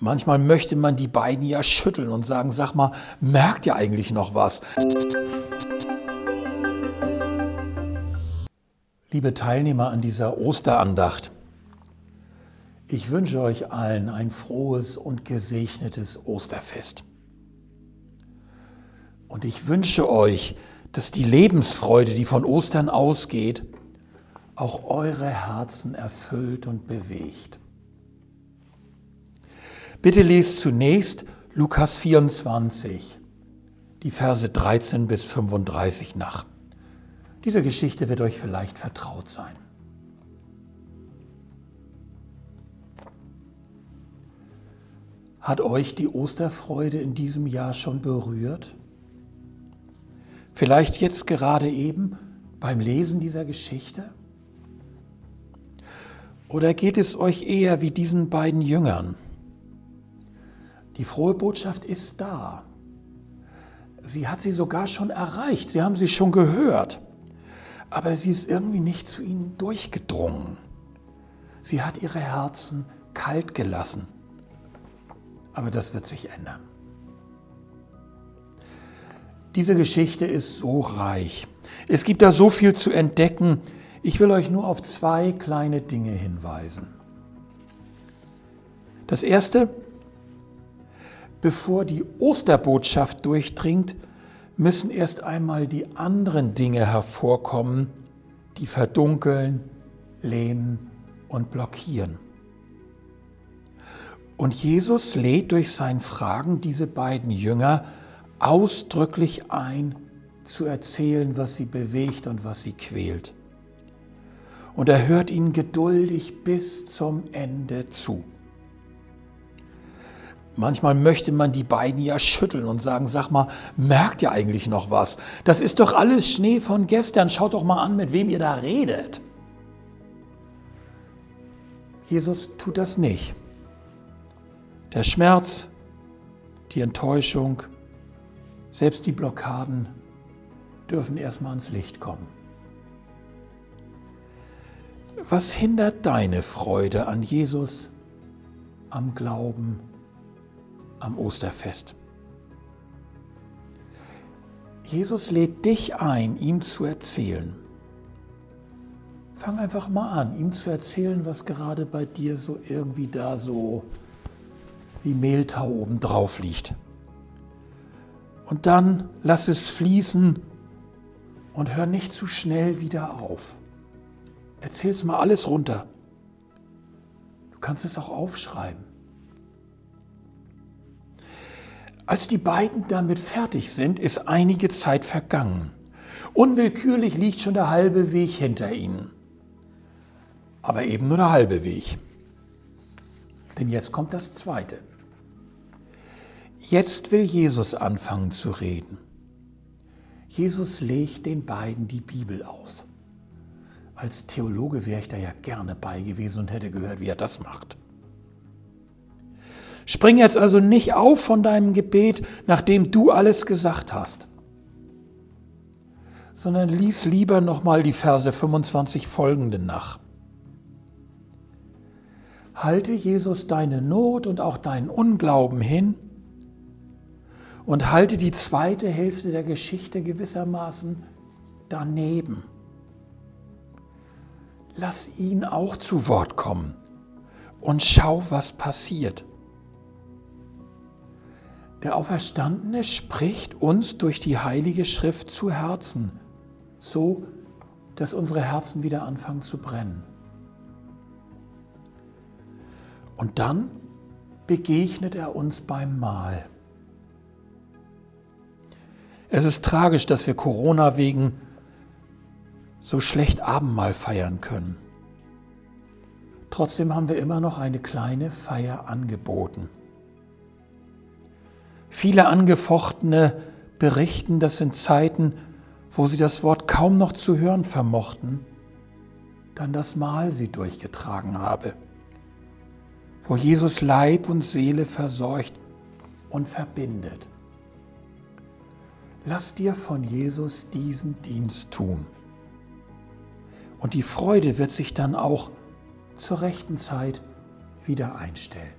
Manchmal möchte man die beiden ja schütteln und sagen, sag mal, merkt ihr eigentlich noch was? Liebe Teilnehmer an dieser Osterandacht, ich wünsche euch allen ein frohes und gesegnetes Osterfest. Und ich wünsche euch, dass die Lebensfreude, die von Ostern ausgeht, auch eure Herzen erfüllt und bewegt. Bitte lest zunächst Lukas 24, die Verse 13 bis 35 nach. Diese Geschichte wird euch vielleicht vertraut sein. Hat euch die Osterfreude in diesem Jahr schon berührt? Vielleicht jetzt gerade eben beim Lesen dieser Geschichte? Oder geht es euch eher wie diesen beiden Jüngern? Die frohe Botschaft ist da. Sie hat sie sogar schon erreicht, sie haben sie schon gehört, aber sie ist irgendwie nicht zu ihnen durchgedrungen. Sie hat ihre Herzen kalt gelassen. Aber das wird sich ändern. Diese Geschichte ist so reich. Es gibt da so viel zu entdecken. Ich will euch nur auf zwei kleine Dinge hinweisen. Das erste, bevor die Osterbotschaft durchdringt, müssen erst einmal die anderen Dinge hervorkommen, die verdunkeln, lähmen und blockieren. Und Jesus lädt durch sein Fragen diese beiden Jünger ausdrücklich ein, zu erzählen, was sie bewegt und was sie quält. Und er hört ihnen geduldig bis zum Ende zu. Manchmal möchte man die beiden ja schütteln und sagen, sag mal, merkt ihr eigentlich noch was? Das ist doch alles Schnee von gestern. Schaut doch mal an, mit wem ihr da redet. Jesus tut das nicht. Der Schmerz, die Enttäuschung, selbst die Blockaden dürfen erstmal ans Licht kommen. Was hindert deine Freude an Jesus, am Glauben, am Osterfest. Jesus lädt dich ein, ihm zu erzählen. Fang einfach mal an, ihm zu erzählen, was gerade bei dir so irgendwie da so wie Mehltau oben drauf liegt. Und dann lass es fließen und hör nicht zu schnell wieder auf. Erzähl es mal alles runter. Du kannst es auch aufschreiben. Als die beiden damit fertig sind, ist einige Zeit vergangen. Unwillkürlich liegt schon der halbe Weg hinter ihnen. Aber eben nur der halbe Weg. Denn jetzt kommt das Zweite. Jetzt will Jesus anfangen zu reden. Jesus legt den beiden die Bibel aus. Als Theologe wäre ich da ja gerne bei gewesen und hätte gehört, wie er das macht. Spring jetzt also nicht auf von deinem Gebet, nachdem du alles gesagt hast, sondern lies lieber nochmal die Verse 25 folgenden nach. Halte Jesus deine Not und auch deinen Unglauben hin und halte die zweite Hälfte der Geschichte gewissermaßen daneben. Lass ihn auch zu Wort kommen und schau, was passiert. Der Auferstandene spricht uns durch die Heilige Schrift zu Herzen, so dass unsere Herzen wieder anfangen zu brennen. Und dann begegnet er uns beim Mahl. Es ist tragisch, dass wir Corona wegen so schlecht Abendmahl feiern können. Trotzdem haben wir immer noch eine kleine Feier angeboten. Viele Angefochtene berichten, dass in Zeiten, wo sie das Wort kaum noch zu hören vermochten, dann das Mahl sie durchgetragen habe, wo Jesus Leib und Seele versorgt und verbindet. Lass dir von Jesus diesen Dienst tun. Und die Freude wird sich dann auch zur rechten Zeit wieder einstellen.